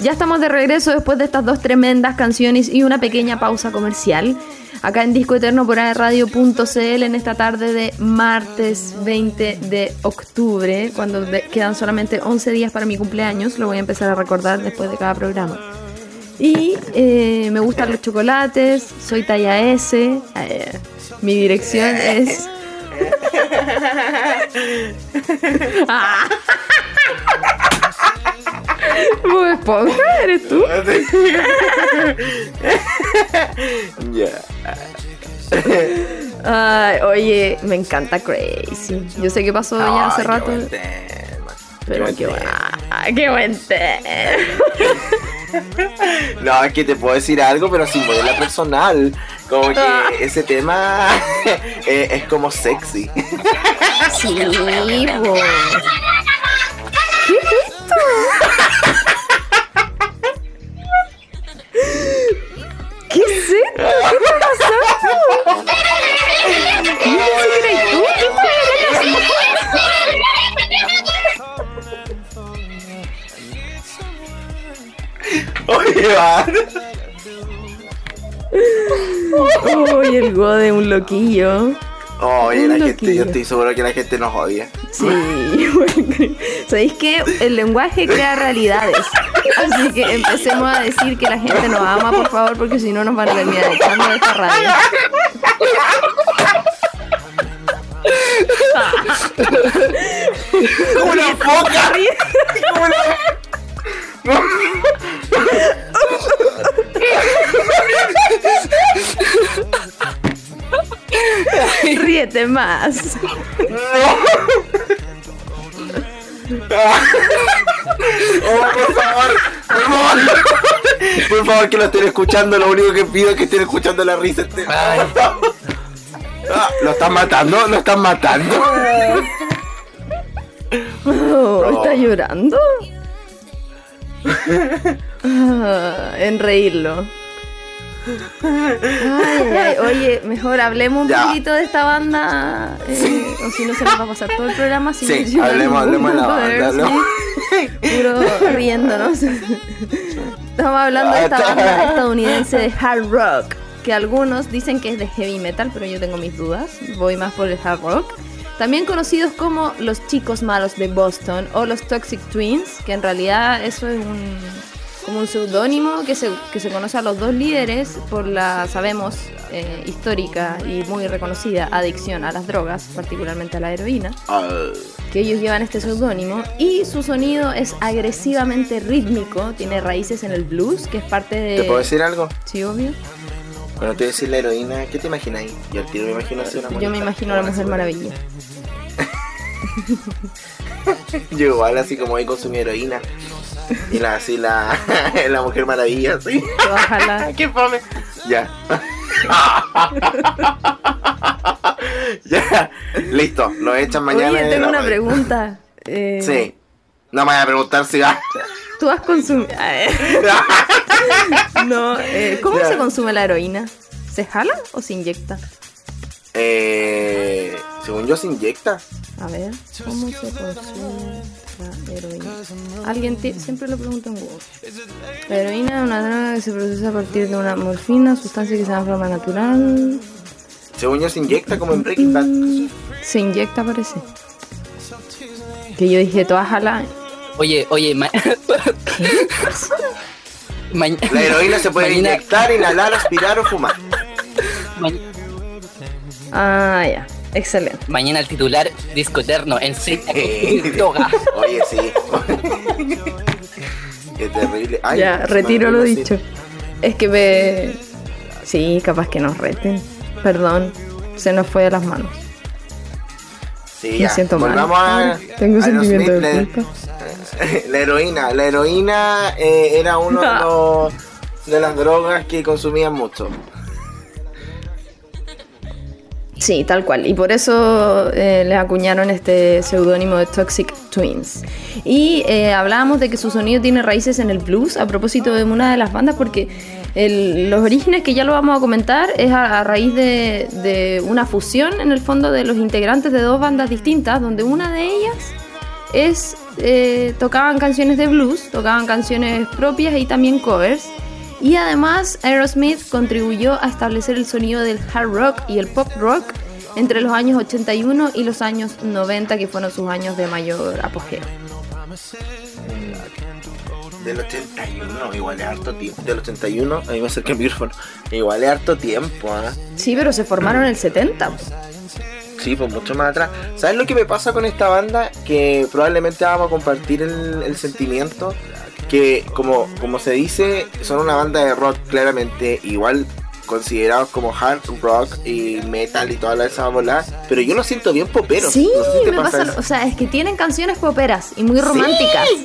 Ya estamos de regreso después de estas dos tremendas canciones y una pequeña pausa comercial. Acá en Disco Eterno por radio.cl en esta tarde de martes 20 de octubre, cuando quedan solamente 11 días para mi cumpleaños, lo voy a empezar a recordar después de cada programa. Y eh, me gustan los chocolates, soy talla S, eh, mi dirección es... Ah. Bob Esponja, ¿eres tú? Ya. Ay, oye, me encanta Crazy. Yo sé que pasó ya hace rato, buen tema. pero buen qué, tema. buen, qué buen tema. No, es que te puedo decir algo, pero sin ponerla personal. Como que ese tema eh, es como sexy. Sí, po. ¿Qué es esto? ¿Qué es esto? ¿Qué está pasando? Oye, va. Uy, el gode, un loquillo. Oye, la gente, yo estoy seguro que la gente nos odia. Sí, bueno, ¿sabéis que el lenguaje crea realidades? Así que empecemos a decir que la gente nos ama, por favor, porque si no nos van a terminar echando de esta radio. ¡Como una foca! ¡Como una... Ríete más. Oh, por favor, por favor. Por favor, que lo estén escuchando. Lo único que pido es que estén escuchando la risa. Este- Ay. Ah, ¿Lo están matando? ¿Lo están matando? Oh, ¿Está llorando? Ah, en reírlo. Ay, ay, oye, mejor hablemos un poquito de esta banda. eh, o si no, se nos va a pasar todo el programa sin Sí, hablemos- hablemos de la banda, hablemos. Puro riéndonos. Estamos hablando de esta banda estadounidense de hard rock. Que algunos dicen que es de heavy metal, pero yo tengo mis dudas. Voy más por el hard rock. También conocidos como los chicos malos de Boston o los Toxic Twins, que en realidad eso es un, como un seudónimo que se, que se conoce a los dos líderes por la, sabemos, eh, histórica y muy reconocida adicción a las drogas, particularmente a la heroína, que ellos llevan este seudónimo y su sonido es agresivamente rítmico, tiene raíces en el blues, que es parte de... ¿Te puedo decir algo? Sí, obvio. Cuando te voy a decir la heroína, ¿qué te imaginas ahí? Yo al tiro me imagino así una Yo me imagino a la Mujer Maravilla. Yo igual así como ahí consumí heroína. Y la, así la, la mujer maravilla, así. Ojalá. ¡Qué fome! Ya. ya. Listo, lo echan mañana. Oye, en tengo una pregunta. Eh, Sí. No me voy a preguntar si va. ¿Tú has consumido...? no, eh, ¿cómo Ya. se consume la heroína? ¿Se jala o se inyecta? Eh, según yo se inyecta. A ver, ¿cómo se consume la heroína? Alguien siempre lo pregunta en Google. La heroína es una droga que se produce a partir de una morfina, sustancia que se da forma natural. Según yo se inyecta como en Breaking Bad. Se inyecta, parece. Que yo dije, toda jala. Oye, oye, ma- Ma- La heroína se puede mañana, inyectar, inhalar, aspirar o fumar. ma- Ah, ya. Excelente. mañana el titular disco eterno en sí. Droga. Oye, sí. Qué terrible. Ay, ya, retiro lo dicho. Es que me... Sí, capaz que nos reten. Perdón, se nos fue de las manos. Sí, Me ya. siento mal. Volvamos a. Tengo a sentimiento de culpa. La, la heroína. La heroína eh, era uno de, los, de las drogas que consumían mucho. Sí, tal cual. Y por eso eh, les acuñaron este seudónimo de Toxic Twins. Y eh, hablábamos de que su sonido tiene raíces en el blues a propósito de una de las bandas porque el- los orígenes que ya lo vamos a comentar es a, raíz de, de una fusión en el fondo de los integrantes de dos bandas distintas donde una de ellas es eh, tocaban canciones de blues, tocaban canciones propias y también covers. Y además Aerosmith contribuyó a establecer el sonido del hard rock y el pop rock entre los años 81 y los años 90, que fueron sus años de mayor apogeo. Del 81, igual es harto tiempo. Del 81, a mí me acerca el micrófono. Igual es harto tiempo, ¿ah? Sí, pero se formaron en el 70. Sí, pues mucho más atrás. ¿Sabes lo que me pasa con esta banda? Que probablemente vamos a compartir el, el sentimiento. Que como, como se dice, son una banda de rock claramente igual considerados como hard rock y metal y todas esas bolas. Pero yo lo siento bien popero. Sí, No sé si te me pasa o sea, es que tienen canciones poperas y muy románticas.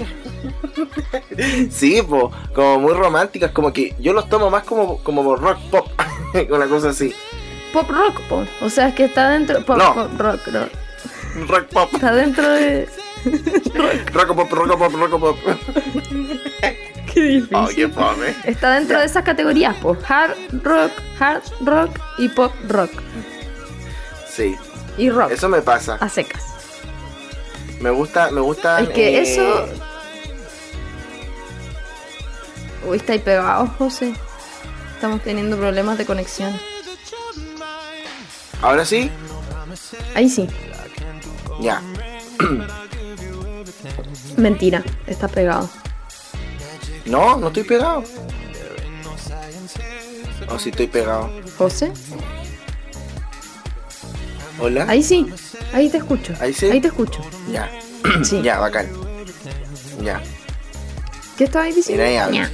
Sí, po, como muy románticas, como que yo los tomo más como, como rock pop, una cosa así. Pop rock, po. o sea, es que está dentro pop, No. pop rock, no. Rock pop, está dentro de rock pop, rock pop, rock pop. Qué difícil. Oh, qué fome. Está dentro de esas categorías, pues hard rock, hard rock y pop rock. Sí, Y rock eso me pasa. a secas. Me gusta, me gusta. Es que eso- Uy, está ahí pegado, José. Estamos teniendo problemas de conexión. Ahora sí, Ahí sí. ya. Mentira, está pegado. No, no estoy pegado. Oh, sí estoy pegado. José. Hola. Ahí sí. Ahí te escucho. ¿Ahí sí? Ahí te escucho. Ya. Sí. Ya, bacán. Ya. ¿Qué estabas diciendo? Mira. Ña.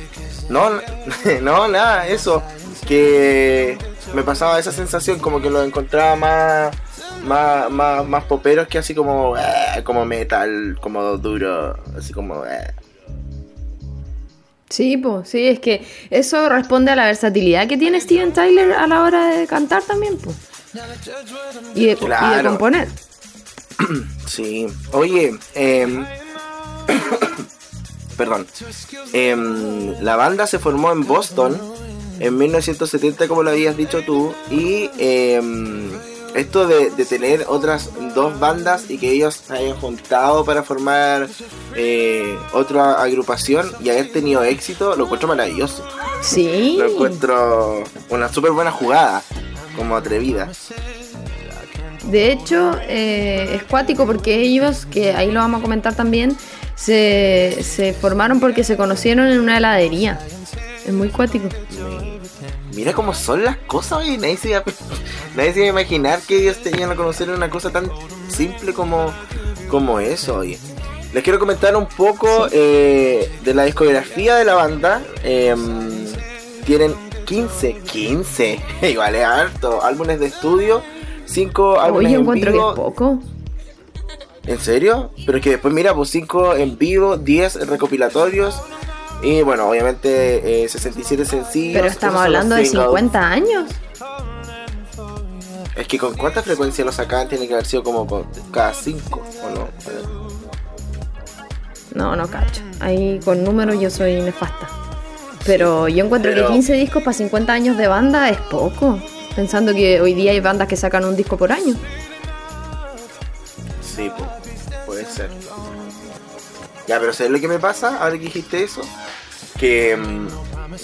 No, no, nada, eso. Que me pasaba esa sensación como que lo encontraba más, más, más, más poperos que así como, eh, como metal, como duro, así como, eh. Sí, pues, sí, es que eso responde a la versatilidad que tiene Steven Tyler a la hora de cantar también, pues. Y de, y de Claro. componer. Sí. Oye, em, perdón. Em, la banda se formó en Boston en 1970, como lo habías dicho tú, y em, esto de, de tener otras dos bandas y que ellos se hayan juntado para formar eh, otra agrupación y haber tenido éxito, lo encuentro maravilloso. Sí. Lo encuentro una súper buena jugada, como atrevida. De hecho, eh, es cuático porque ellos, que ahí lo vamos a comentar también, se, se formaron porque se conocieron en una heladería. Es muy cuático. Mira cómo son las cosas, oye. Nadie se, iba a, nadie se iba a imaginar que ellos tenían a conocer una cosa tan simple como, como eso, oye. Les quiero comentar un poco eh, de la discografía de la banda. Em, tienen 15, 15, igual es harto, álbumes de estudio, 5 álbumes Hoy en encuentro que vivo. es poco. ¿En serio? Pero es que después mira, pues 5 en vivo, 10 recopilatorios. Y bueno, obviamente eh, 67 sencillos. Pero estamos hablando de singles. 50 años. Es que con cuánta frecuencia lo sacaban tiene que haber sido como con cada 5 o no. No, no cacho. Ahí con números yo soy nefasta. Pero yo encuentro pero- que 15 discos para 50 años de banda es poco. Pensando que hoy día hay bandas que sacan un disco por año. Sí, pu- puede ser. Ya, pero ¿sabes lo que me pasa ahora que dijiste eso? Que, mm,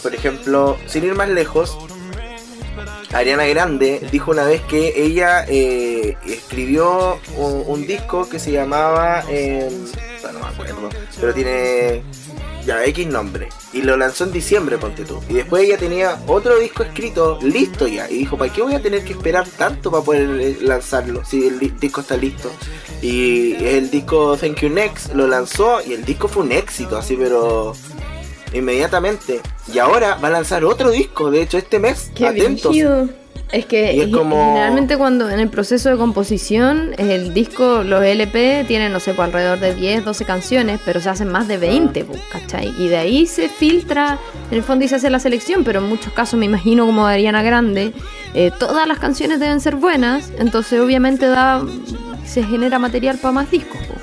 por ejemplo, sin ir más lejos, Ariana Grande dijo una vez que ella eh, escribió un, disco que se llamaba. bueno, no me acuerdo, pero tiene ya X nombre. Y lo lanzó en diciembre, ponte tú. Y después ella tenía otro disco escrito, listo ya. Y dijo, ¿para qué voy a tener que esperar tanto para poder eh, lanzarlo si el di- disco está listo? Y el disco Thank You Next lo lanzó y el disco fue un éxito, así, pero inmediatamente. Y ahora va a lanzar otro disco, de hecho, este mes. Qué atentos. brígido. Es que es como- generalmente cuando en el proceso de composición el disco, los LP tienen, no sé, pues alrededor de 10, 12 canciones, pero se hacen más de 20, pues, ¿cachai? Y de ahí se filtra en el fondo y se hace la selección, pero en muchos casos me imagino como de Ariana Grande, eh, todas las canciones deben ser buenas, entonces obviamente da se genera material para más discos. pues.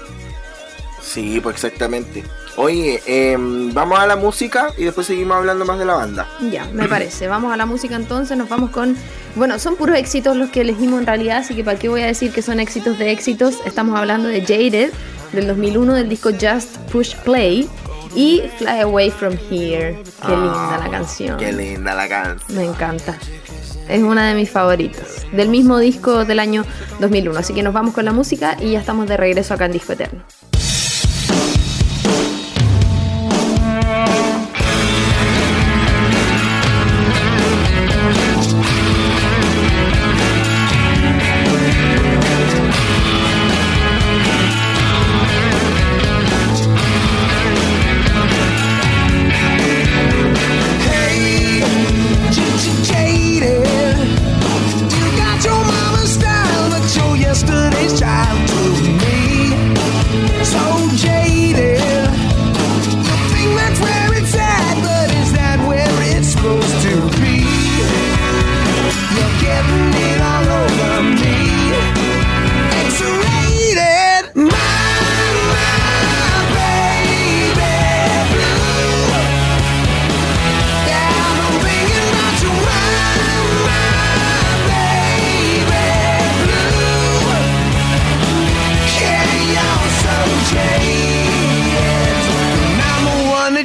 Sí, pues exactamente. Oye, em, vamos a la música y después seguimos hablando más de la banda. Ya, me parece. Vamos a la música entonces, nos vamos con... Bueno, son puros éxitos los que elegimos en realidad, así que para qué voy a decir que son éxitos de éxitos. Estamos hablando de Jaded, del 2001, del disco Just Push Play, y Fly Away From Here. Qué linda la canción. Ah, Qué linda la canción. Me encanta. Es una de mis favoritas. Del mismo disco del año 2001. Así que nos vamos con la música y ya estamos de regreso acá en Disco Eterno.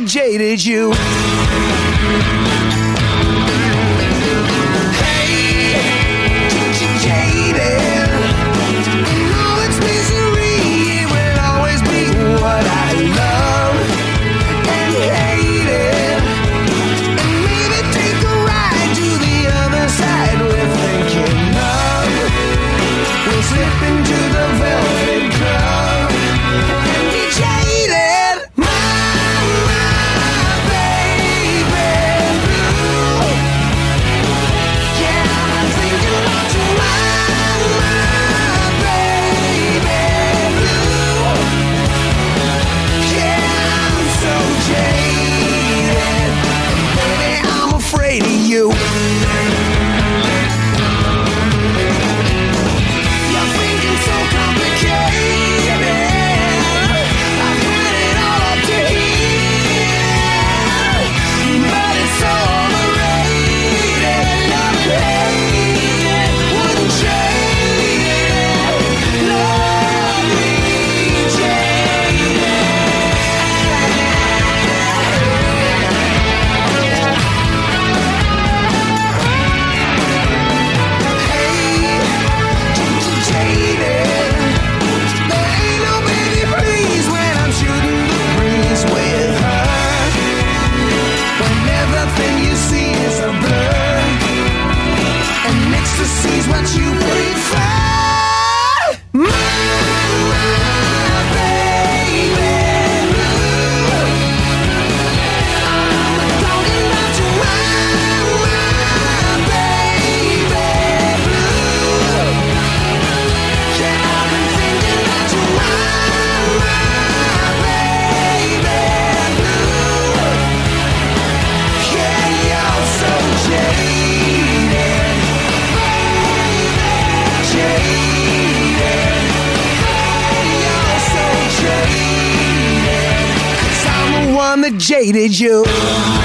Jaded you. Jaded you.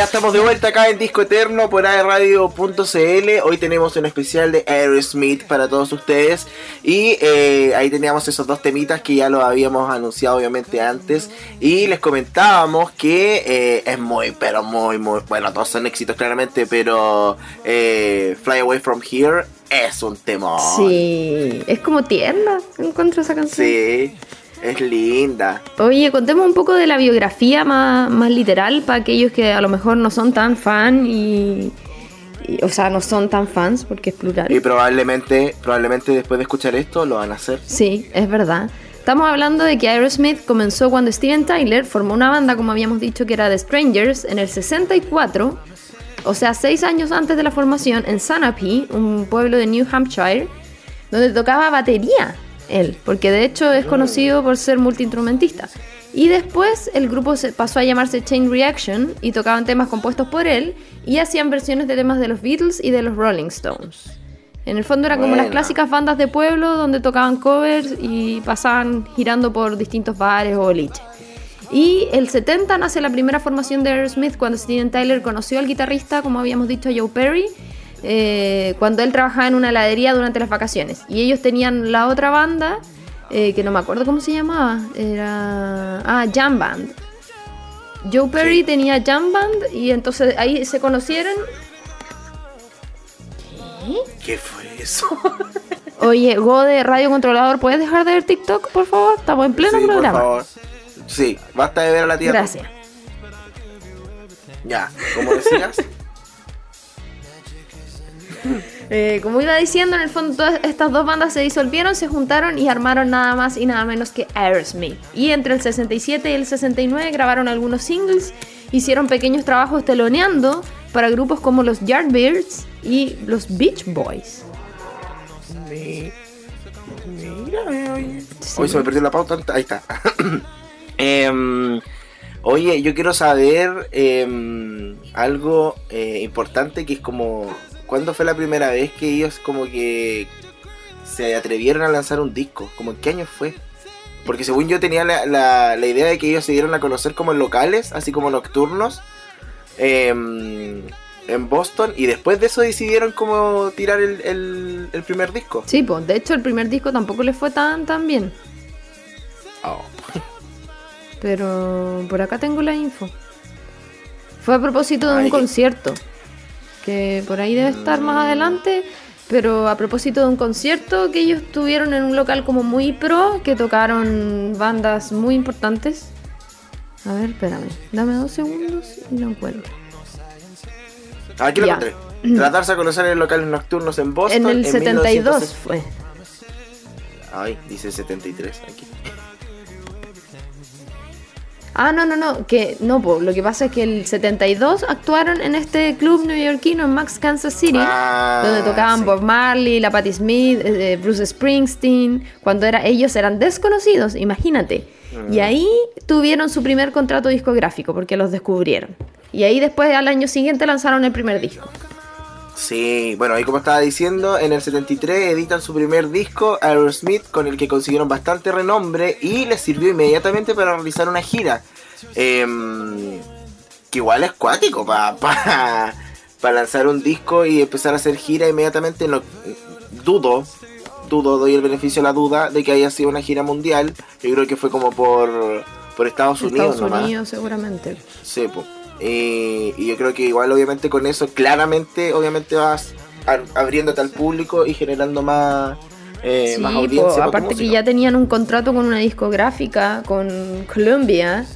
Ya estamos de vuelta acá en Disco Eterno por aerradio.cl. Hoy tenemos un especial de Aerosmith para todos ustedes. Y eh, ahí teníamos esos dos temitas que ya los habíamos anunciado obviamente antes. Y les comentábamos que eh, es muy, pero muy, muy... Bueno, todos son éxitos claramente, pero eh, Fly Away From Here es un tema. Sí, es como tierna, encuentro esa canción. Sí, es linda. Oye, contemos un poco de la biografía más, más literal para aquellos que a lo mejor no son tan fan y, y- o sea, no son tan fans porque es plural. Y probablemente, probablemente después de escuchar esto lo van a hacer. Sí, es verdad. Estamos hablando de que Aerosmith comenzó cuando Steven Tyler formó una banda, como habíamos dicho, que era The Strangers, en el 64, o sea, seis años antes de la formación, en Sanapee, un pueblo de New Hampshire, donde tocaba batería él, porque de hecho es conocido por ser multiinstrumentista. Y después el grupo se pasó a llamarse Chain Reaction y tocaban temas compuestos por él y hacían versiones de temas de los Beatles y de los Rolling Stones. En el fondo eran como las clásicas bandas de pueblo donde tocaban covers y pasaban girando por distintos bares o boliches. Y el 70 nace la primera formación de Aerosmith cuando Steven Tyler conoció al guitarrista, como habíamos dicho, Joe Perry, eh, cuando él trabajaba en una heladería durante las vacaciones. Y ellos tenían la otra banda, eh, que no me acuerdo cómo se llamaba, era... Ah, Jam Band. Joe Perry tenía Jam Band y entonces ahí se conocieron. ¿Qué fue eso? Oye, Go de Radio Controlador, ¿puedes dejar de ver TikTok, por favor? Estamos en pleno Sí, por programa. favor. Sí, basta de ver a la tía. Gracias. Ya, como decías. Eh, como iba diciendo, en el fondo todas estas dos bandas se disolvieron, se juntaron y armaron nada más y nada menos que Aerosmith. Y entre el 67 y el 69 grabaron algunos singles, hicieron pequeños trabajos teloneando para grupos como los Yardbirds y los Beach Boys. Oye. Sí. Hoy se me perdió la pauta. Ahí está. Em, oye, yo quiero saber em, algo eh, importante que es como. ¿Cuándo fue la primera vez que ellos como que se atrevieron a lanzar un disco? ¿Como en qué año fue? Porque según yo tenía la, la- la idea de que ellos se dieron a conocer como en locales, así como nocturnos, em, en Boston, y después de eso decidieron como tirar el, el- el primer disco. Sí, pues de hecho el primer disco tampoco les fue tan, tan bien. Oh. Pero por acá tengo la info. Fue a propósito de Ay, un concierto. Que por ahí debe estar más adelante. Pero a propósito de un concierto que ellos tuvieron en un local como muy pro. Que tocaron bandas muy importantes. A ver, espérame. Dame dos segundos y lo encuentro. Aquí lo Ya. encontré. Tratarse a conocer en locales nocturnos en Boston. En el 72 1960. fue. Ay, dice 73 aquí. Ah, no, no, no, que no, po, lo que pasa es que el 72 actuaron en este club neoyorquino en Max, Kansas City, Ah, donde tocaban sí. Bob Marley, la Patti Smith, eh, Bruce Springsteen, cuando era, ellos eran desconocidos, imagínate. Mm. Y ahí tuvieron su primer contrato discográfico porque los descubrieron. Y ahí después al año siguiente lanzaron el primer disco. Sí, bueno, ahí como estaba diciendo, en el 73 editan su primer disco, Aerosmith, con el que consiguieron bastante renombre y les sirvió inmediatamente para realizar una gira. Em, que igual es cuático para lanzar un disco y empezar a hacer gira inmediatamente. No, dudo, dudo, doy el beneficio a la duda de que haya sido una gira mundial. Yo creo que fue como por, por Estados Unidos. Estados nomás. Unidos seguramente. Sí, po. Eh, y yo creo que igual obviamente con eso claramente obviamente vas abriéndote al público y generando más, eh, Sí, más po, audiencia. aparte que ya tenían un contrato con una discográfica, con Columbia,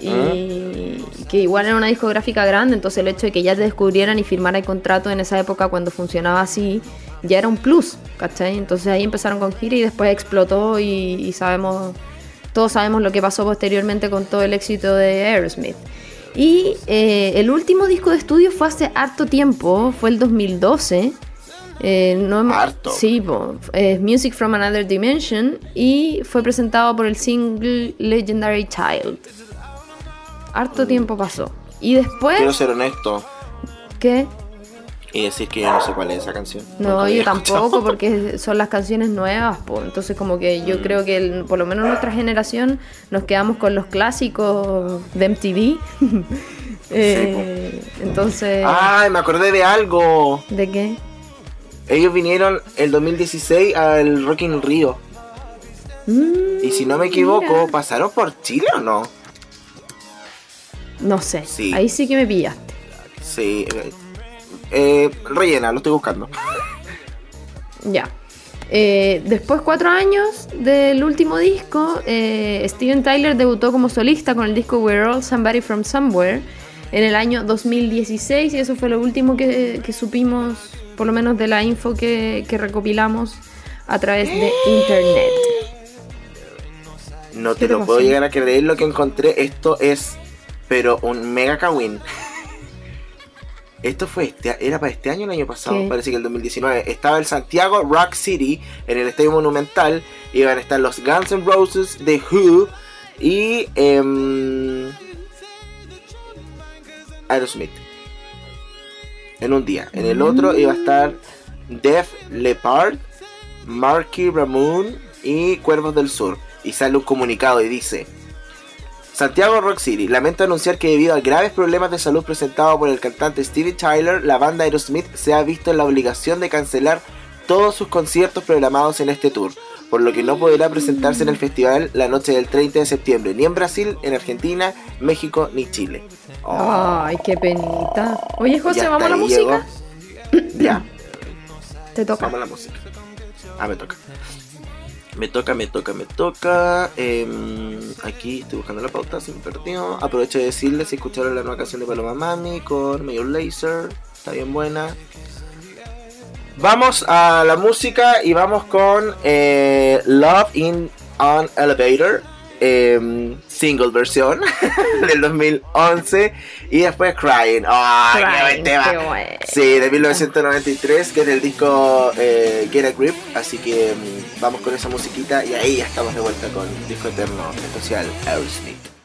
y que igual era una discográfica grande, entonces el hecho de que ya te descubrieran y firmara el contrato en esa época cuando funcionaba así, ya era un plus, ¿cachai? Entonces ahí empezaron con gira y después explotó y, y sabemos, todos sabemos lo que pasó posteriormente con todo el éxito de Aerosmith. Y eh, el último disco de estudio fue hace harto tiempo, fue el 2012. Eh, no hemos- Harto. Sí, po, es Music from Another Dimension y fue presentado por el single Legendary Child. Harto tiempo pasó. Y después, Quiero ser honesto. ¿qué? Y decir que yo no sé cuál es esa canción. No, yo tampoco, escuchado. porque son las canciones nuevas. Entonces, como que yo creo que el- por lo menos nuestra generación nos quedamos con los clásicos de MTV. Eh, entonces, Ay, me acordé de algo. ¿de qué? Ellos vinieron el 2016 al Rock in Rio. Mm, Y si no me equivoco, mira. ¿pasaron por Chile o no? No sé, Sí. ahí sí que me pillaste. Sí. Eh, rellena, lo estoy buscando. Ya. Eh, después, cuatro años del último disco, eh, Steven Tyler debutó como solista con el disco We're All Somebody From Somewhere en el año 2016 y eso fue lo último que, que supimos, por lo menos de la info que, que recopilamos a través de internet. No ¿Qué te te lo pasó? puedo llegar a creer lo que encontré. Esto es, pero un mega kawin. Esto fue este, era para este año el año pasado, ¿Qué? parece que el 2019. Estaba el Santiago Rock City en el Estadio Monumental. Iban a estar los Guns N' Roses, The Who y em, Aerosmith. En un día. En el otro iba a estar Def Leppard, Marky Ramone y Cuervos del Sur. Y sale un comunicado y dice: Santiago Rock City, lamento anunciar que debido a graves problemas de salud presentados por el cantante Steven Tyler, la banda Aerosmith se ha visto en la obligación de cancelar todos sus conciertos programados en este tour, por lo que no podrá presentarse en el festival la noche del 30 de septiembre, ni en Brasil, en Argentina, México ni Chile. Oh, Ay, qué penita. Oye, José, ¿vamos a la música? Ya. Te toca. Vamos a la música. Ah, me toca. Me toca, me toca, me toca. Em, aquí estoy buscando la pauta, se me perdió. Aprovecho de decirles si escucharon la nueva canción de Paloma Mami con Mayor Laser. Está bien buena. Vamos a la música y vamos con eh, Love in an Elevator. Em, single versión del 2011 y después Crying. ¡Ah, qué buen tema! qué. Sí, de 1993, que es del disco eh, Get a Grip. Así que mm, vamos con esa musiquita y ahí ya estamos de vuelta con Disco Eterno especial Aerosmith.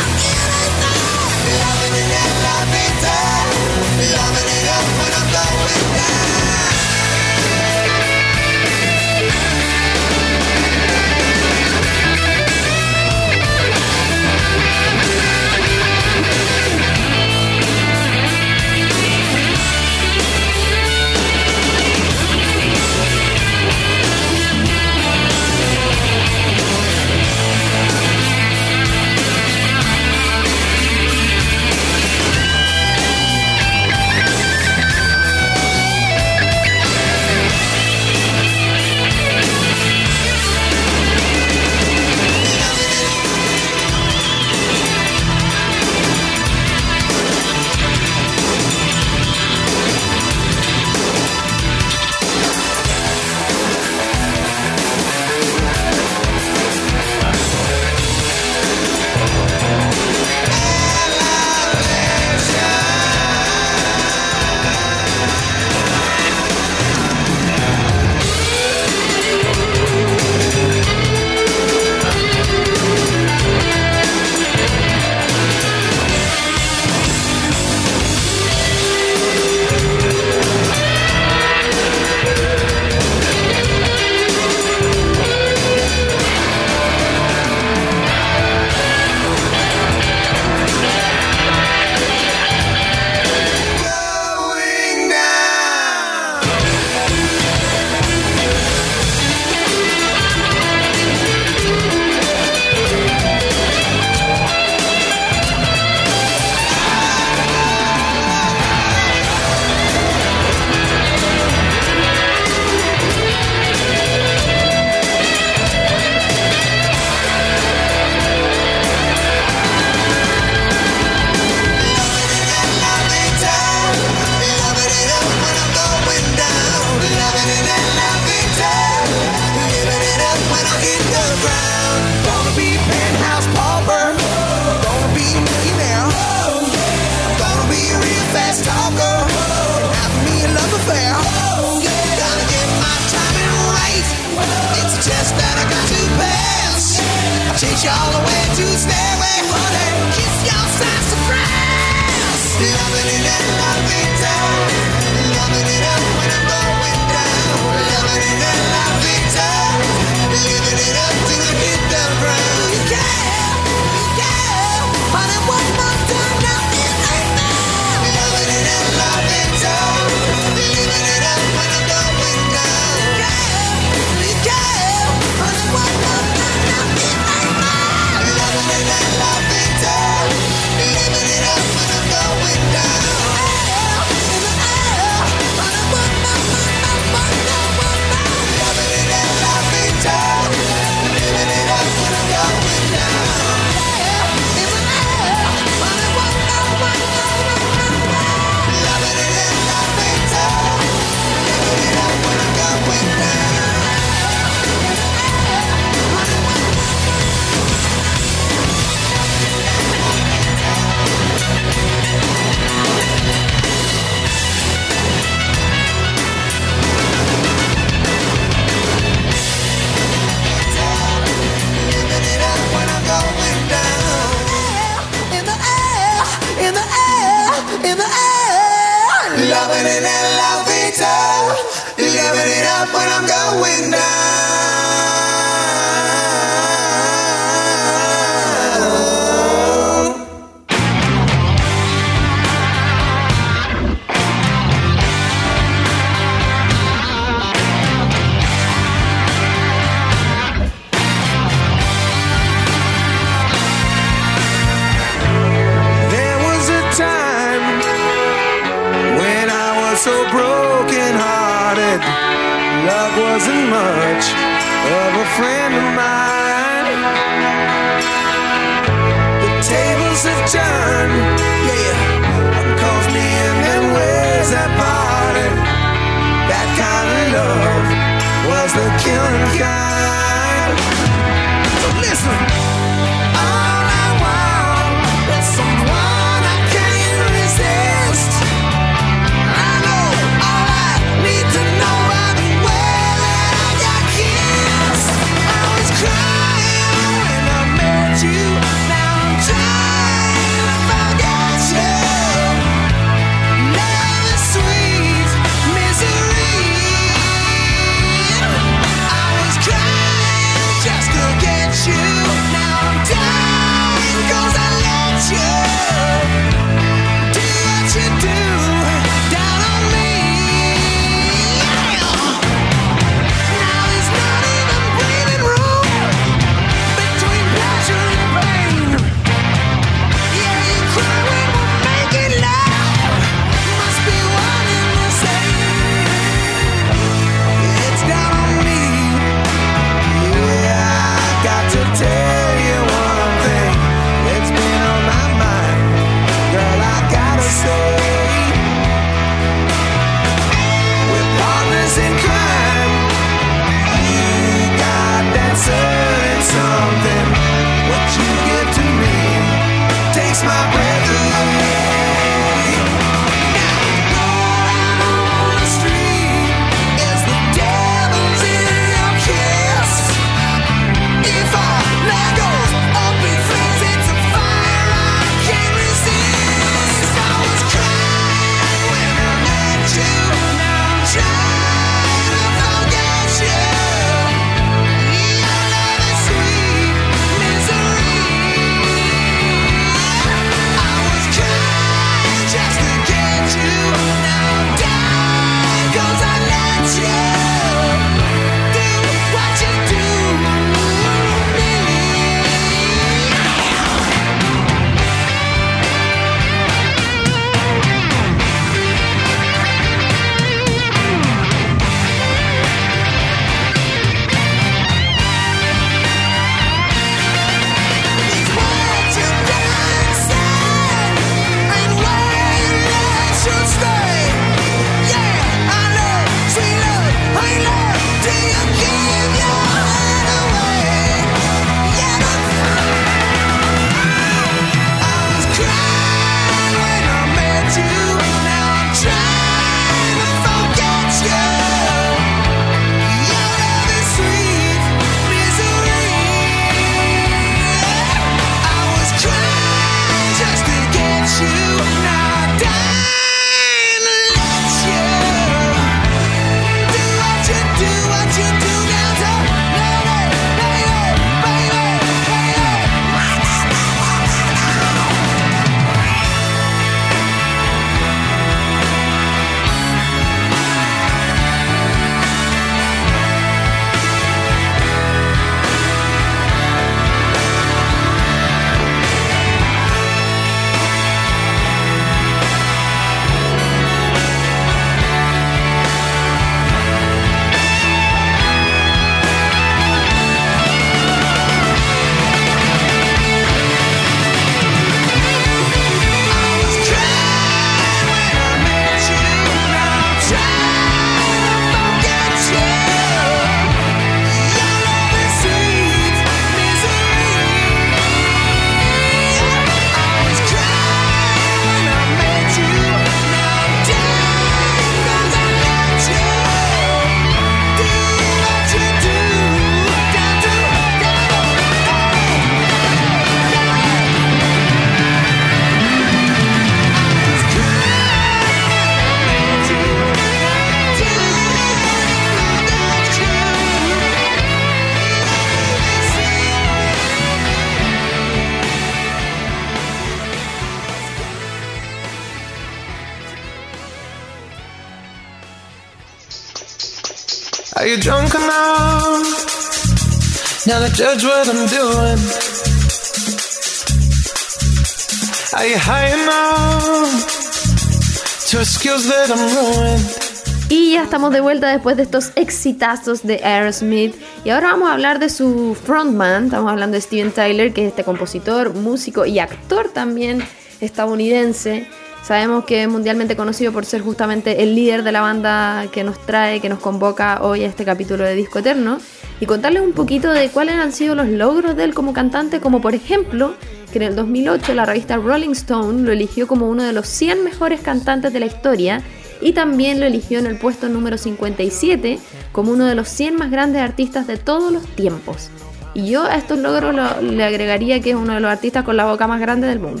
Y ya estamos de vuelta después de estos exitazos de Aerosmith. Y ahora vamos a hablar de su frontman. Estamos hablando de Steven Tyler, que es este compositor, músico y actor también estadounidense. Sabemos que es mundialmente conocido por ser justamente el líder de la banda que nos trae, que nos convoca hoy a este capítulo de Disco Eterno. Y contarles un poquito de cuáles han sido los logros de él como cantante, como por ejemplo que en el 2008 la revista Rolling Stone lo eligió como uno de los 100 mejores cantantes de la historia y también lo eligió en el puesto número 57 como uno de los 100 más grandes artistas de todos los tiempos. Y yo a estos logros lo- le agregaría que es uno de los artistas con la boca más grande del mundo.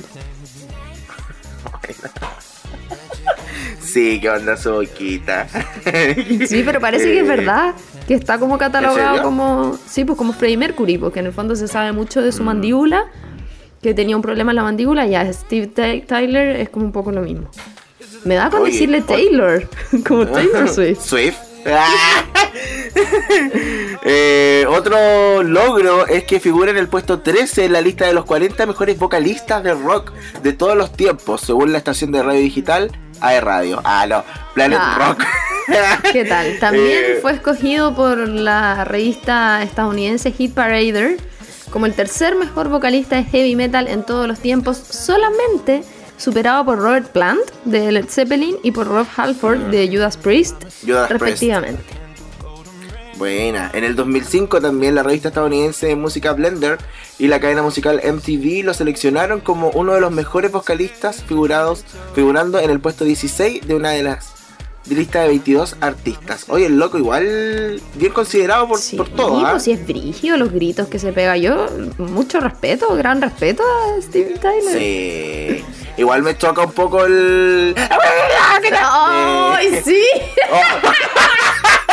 Sí, que onda su boquita. Sí, pero parece que es verdad, que está como ¿En catalogado como, sí, pues como Freddie Mercury, porque en el fondo se sabe mucho de su Mm. mandíbula, que tenía un problema en la mandíbula, ya Steve Ty- Tyler es como un poco lo mismo. Me da con Oye, decirle. Taylor, como Taylor Swift. Swift. Ah. Eh, otro logro es que figura en el puesto 13 en la lista de los 40 mejores vocalistas de rock de todos los tiempos, según la estación de radio digital AE Radio. Ah, no, Planet Ah. Rock. ¿Qué tal? También Eh, fue escogido por la revista estadounidense Hit Parader como el tercer mejor vocalista de heavy metal en todos los tiempos, solamente superado por Robert Plant de Led Zeppelin y por Rob Halford de Judas Priest, Judas Priest. Buena. En el 2005 también la revista estadounidense de música Blender y la cadena musical MTV lo seleccionaron como uno de los mejores vocalistas figurados, figurando en el puesto 16 de una de las de lista de 22 artistas. Oye, el loco igual bien considerado por, Sí, por todo. ¿ah? pues si es brígido los gritos que se pega yo, mucho respeto, gran respeto a Steven Tyler. Sí. Igual me choca un poco el. ¡Ay, sí! Oh,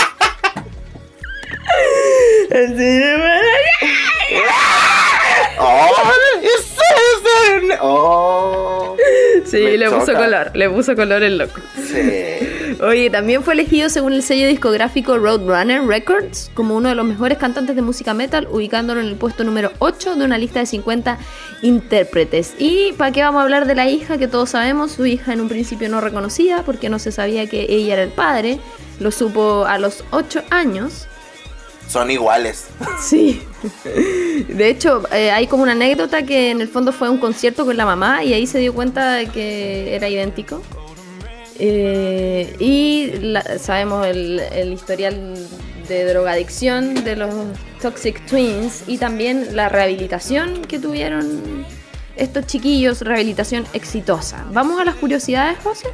oh, it's season. Oh. Sí, le puso color, le puso color el loco. Sí. Oye, también fue elegido según el sello discográfico Roadrunner Records como uno de los mejores cantantes de música metal, ubicándolo en el puesto número 8 de una lista de 50 intérpretes. Y para qué vamos a hablar de la hija que todos sabemos, su hija en un principio no reconocida porque no se sabía que ella era el padre, lo supo a los 8 años. Son iguales. Sí. De hecho, eh, hay como una anécdota que en el fondo fue un concierto con la mamá y ahí se dio cuenta de que era idéntico. Eh, y la- sabemos el, el historial de drogadicción de los Toxic Twins y también la rehabilitación que tuvieron estos chiquillos, rehabilitación exitosa. ¿Vamos a las curiosidades, José?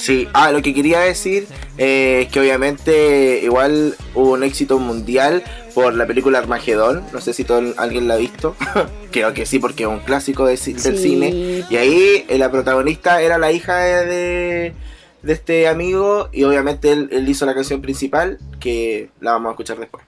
Sí, ah, lo que quería decir eh, es que obviamente igual hubo un éxito mundial por la película Armagedón. No sé si todo, alguien la ha visto. Creo que sí, porque es un clásico de del Sí. cine. Y ahí eh, la protagonista era la hija de, de, de este amigo y obviamente él, él hizo la canción principal que la vamos a escuchar después.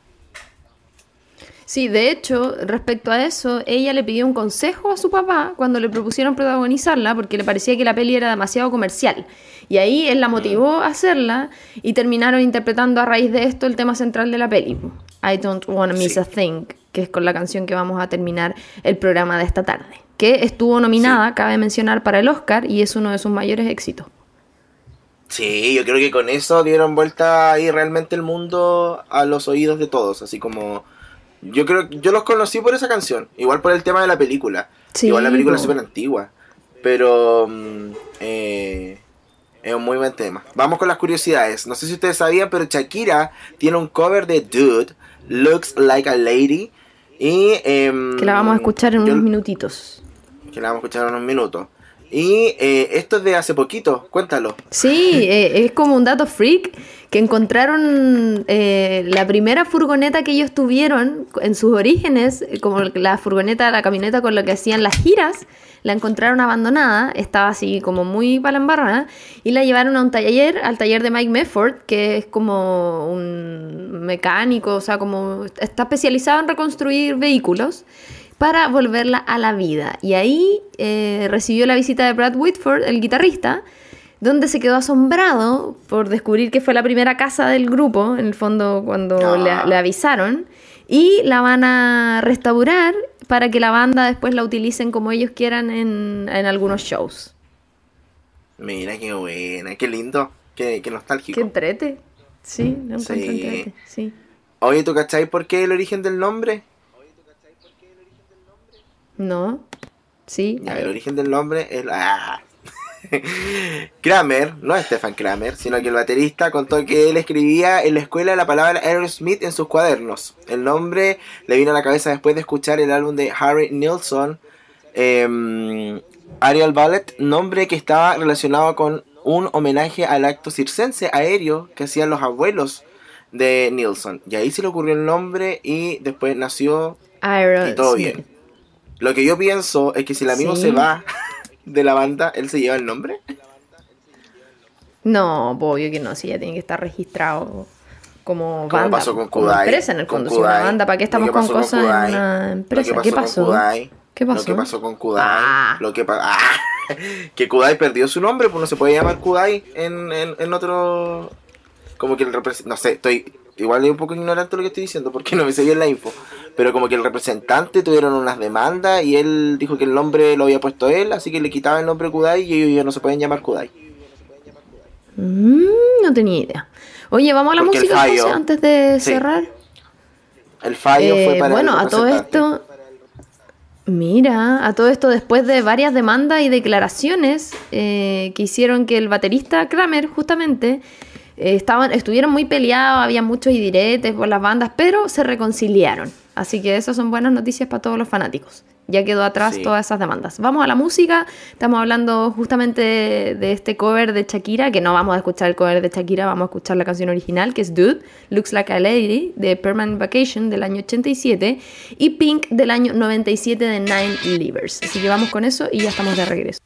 Sí, de hecho, respecto a eso, ella le pidió un consejo a su papá cuando le propusieron protagonizarla porque le parecía que la peli era demasiado comercial. Y ahí él la motivó a hacerla y terminaron interpretando a raíz de esto el tema central de la peli. I don't wanna miss Sí. a thing, que es con la canción que vamos a terminar el programa de esta tarde. Que estuvo nominada, cabe mencionar, para el Oscar y es uno de sus mayores éxitos. Sí, yo creo que con eso dieron vuelta ahí realmente el mundo a los oídos de todos, así como yo creo yo los conocí por esa canción, igual por el tema de la película. Sí, igual la película es súper antigua, pero mm, eh, es un muy buen tema. Vamos con las curiosidades. No sé si ustedes sabían, pero Shakira tiene un cover de Dude, Looks Like a Lady. Y, em, Que la vamos a escuchar en yo- unos minutitos. Que la vamos a escuchar en unos minutos. Y eh, esto es de hace poquito, cuéntalo. Sí, eh, es como un dato freak que encontraron eh, la primera furgoneta que ellos tuvieron en sus orígenes, eh, como la furgoneta, la camioneta con la que hacían las giras, la encontraron abandonada, estaba así como muy palambarrada, y la llevaron a un taller, al taller de Mike Mefford, que es como un mecánico, o sea, como está especializado en reconstruir vehículos para volverla a la vida. Y ahí eh, recibió la visita de Brad Whitford, el guitarrista, donde se quedó asombrado por descubrir que fue la primera casa del grupo, en el fondo cuando Ah. le, le avisaron, y la van a restaurar para que la banda después la utilicen como ellos quieran en, en algunos shows. Mira qué buena, qué lindo, qué, qué nostálgico. Qué entrete. Sí, encuentro Sí. entrete, sí. Oye, ¿tú cacháis por qué el origen del nombre? ¿No? Sí. Ya, el origen del nombre es... Ah. Kramer, no Stefan Kramer, sino que el baterista contó que él escribía en la escuela la palabra Aerosmith en sus cuadernos. El nombre le vino a la cabeza después de escuchar el álbum de Harry Nilsson, eh, Ariel Ballet, nombre que estaba relacionado con un homenaje al acto circense aéreo que hacían los abuelos de Nilsson. Y ahí se le ocurrió el nombre y después nació y todo bien. Lo que yo pienso es que si el amigo Sí. se va de la banda, él se lleva el nombre. No, obvio que no, sí, ya tiene que estar registrado como banda. pasó con como Kudai. empresa en el fondo, si una banda, ¿para qué estamos con cosas en una empresa? ¿Qué pasó Kudai. ¿Qué pasó? Lo que pasó con Kudai. Ah. Lo que ah. que Kudai perdió su nombre, pues no se puede llamar Kudai en, en, en otro. Como que el representante. No sé, estoy. Igual es un poco ignorante lo que estoy diciendo porque no me sé bien la info. Pero como que el representante tuvieron unas demandas y él dijo que el nombre lo había puesto él, así que le quitaba el nombre Kudai y ellos ya no se pueden llamar Kudai. Mm, no tenía idea. Oye, vamos a la Porque música fallo- entonces, antes de Sí. cerrar. El fallo Eh, fue para bueno, el a todo esto. Mira, a todo esto después de varias demandas y declaraciones eh, que hicieron que el baterista Kramer, justamente, eh, estaban, estuvieron muy peleados, había muchos idiretes por las bandas, pero se reconciliaron. Así que esas son buenas noticias para todos los fanáticos. Ya quedó atrás Sí. todas esas demandas. Vamos a la música. Estamos hablando justamente de, de este cover de Shakira, que no vamos a escuchar el cover de Shakira, vamos a escuchar la canción original, que es Dude, Looks Like a Lady, de Permanent Vacation del año 87, y Pink del año 97 de Nine Livers. Así que vamos con eso y ya estamos de regreso.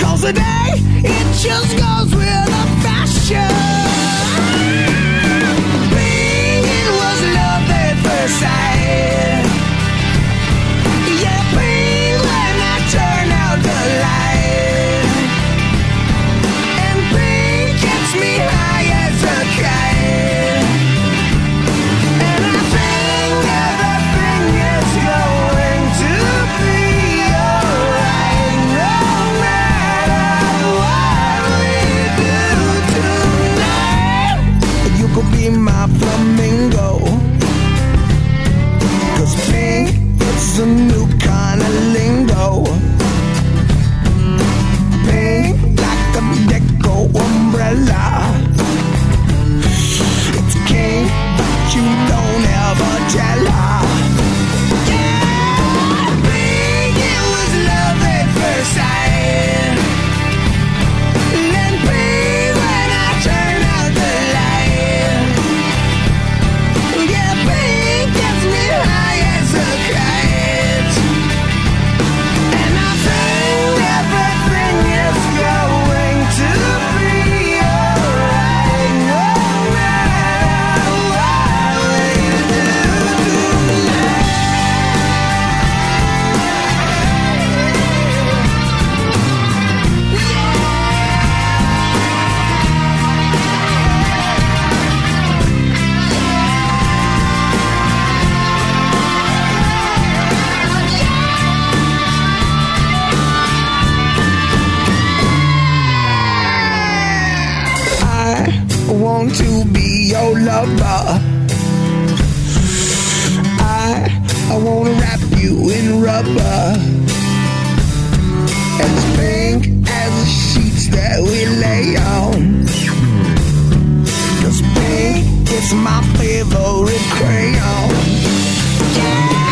Cause today, it just goes with the fashion. I to wrap you in rubber. As pink as the sheets that we lay on. Cause pink is my favorite crayon. Yeah,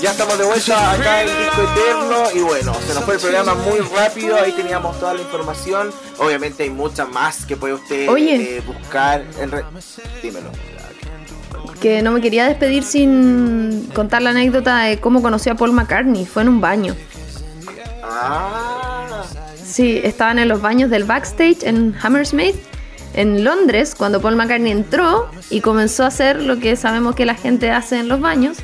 Ya estamos de vuelta acá en Disco Eterno y bueno, se nos fue el programa muy rápido, ahí teníamos toda la información, obviamente hay mucha más que puede usted Oye. eh, buscar en re- Dímelo. Que no me quería despedir sin contar la anécdota de cómo conocí a Paul McCartney. Fue en un baño. Ah, Sí, estaban en los baños del backstage en Hammersmith, en Londres, cuando Paul McCartney entró y comenzó a hacer lo que sabemos que la gente hace en los baños.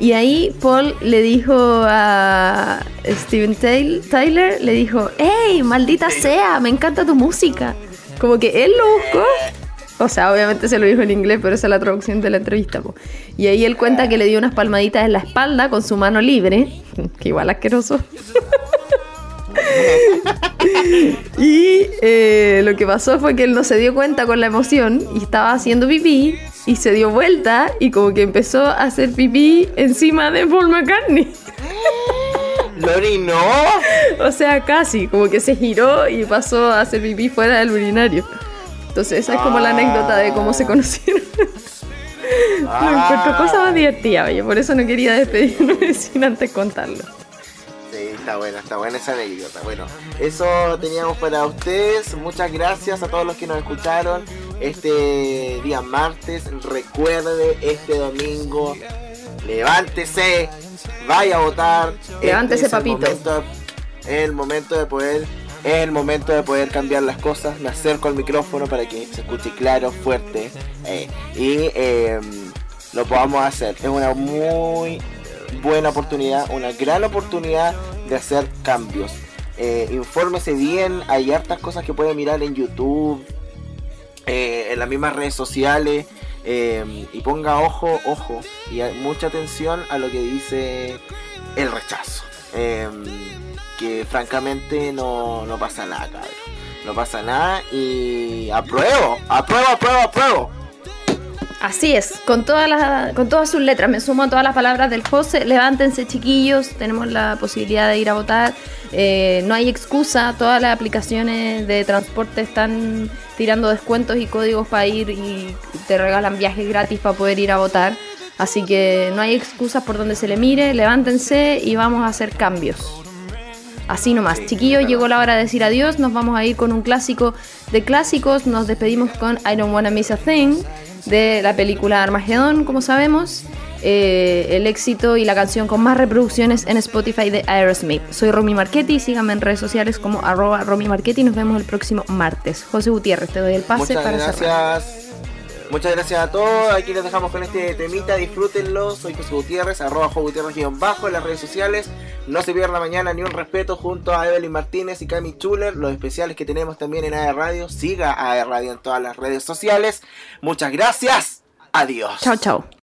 Y ahí Paul le dijo a Steven Tyler, le dijo, ¡Hey, maldita sea! Me encanta tu música. Como que él lo buscó. O sea, obviamente se lo dijo en inglés, pero esa es la traducción de la entrevista. po. Y ahí él cuenta que le dio unas palmaditas en la espalda con su mano libre, que igual asqueroso. Y eh, lo que pasó fue que él no se dio cuenta con la emoción y estaba haciendo pipí y se dio vuelta y como que empezó a hacer pipí encima de Paul McCartney. Lori, no. O sea, casi, como que se giró y pasó a hacer pipí fuera del urinario. Entonces esa es como la anécdota de cómo se conocieron. Me encuentro cosa más divertida, oye, por eso no quería despedirme sin antes contarlo. Sí, está buena, está buena esa anécdota. Bueno, eso teníamos para ustedes. Muchas gracias a todos los que nos escucharon este día martes. Recuerde este domingo, levántese, vaya a votar. Levántese, Este es el papito. momento- Es el momento de poder, es el momento de poder cambiar las cosas. Me acerco al micrófono para que se escuche claro, fuerte eh, y eh, lo podamos hacer. Es una muy buena oportunidad, una gran oportunidad de hacer cambios. Eh, infórmese bien, hay hartas cosas que puede mirar en YouTube, eh, en las mismas redes sociales eh, y ponga ojo, ojo y mucha atención a lo que dice el rechazo. Eh, que francamente no, no pasa nada, cabrón. No pasa nada y apruebo, apruebo, apruebo, apruebo. Así es, con todas las, con todas sus letras, me sumo a todas las palabras del José. Levántense, chiquillos, tenemos la posibilidad de ir a votar. Eh, no hay excusa, todas las aplicaciones de transporte están tirando descuentos y códigos para ir y te regalan viajes gratis para poder ir a votar. Así que no hay excusas por donde se le mire, levántense y vamos a hacer cambios. Así nomás. Chiquillos, llegó la hora de decir adiós. Nos vamos a ir con un clásico de clásicos. Nos despedimos con I Don't Wanna Miss a Thing de la película Armagedón, como sabemos. Eh, el éxito y la canción con más reproducciones en Spotify de Aerosmith. Soy Romy Marchetti. Síganme en redes sociales como arroba Romy Marchetti. Nos vemos el próximo martes. José Gutiérrez, te doy el pase Muchas para cerrar. gracias. Muchas gracias a todos. Aquí les dejamos con este temita. Disfrútenlo. Soy José Gutiérrez, arroba Jo Gutiérrez guion bajo en las redes sociales. No se pierda mañana ni un respeto junto a Evelyn Martínez y Cami Chuler. Los especiales que tenemos también en AE Radio. Siga AE Radio en todas las redes sociales. Muchas gracias. Adiós. Chao, chao.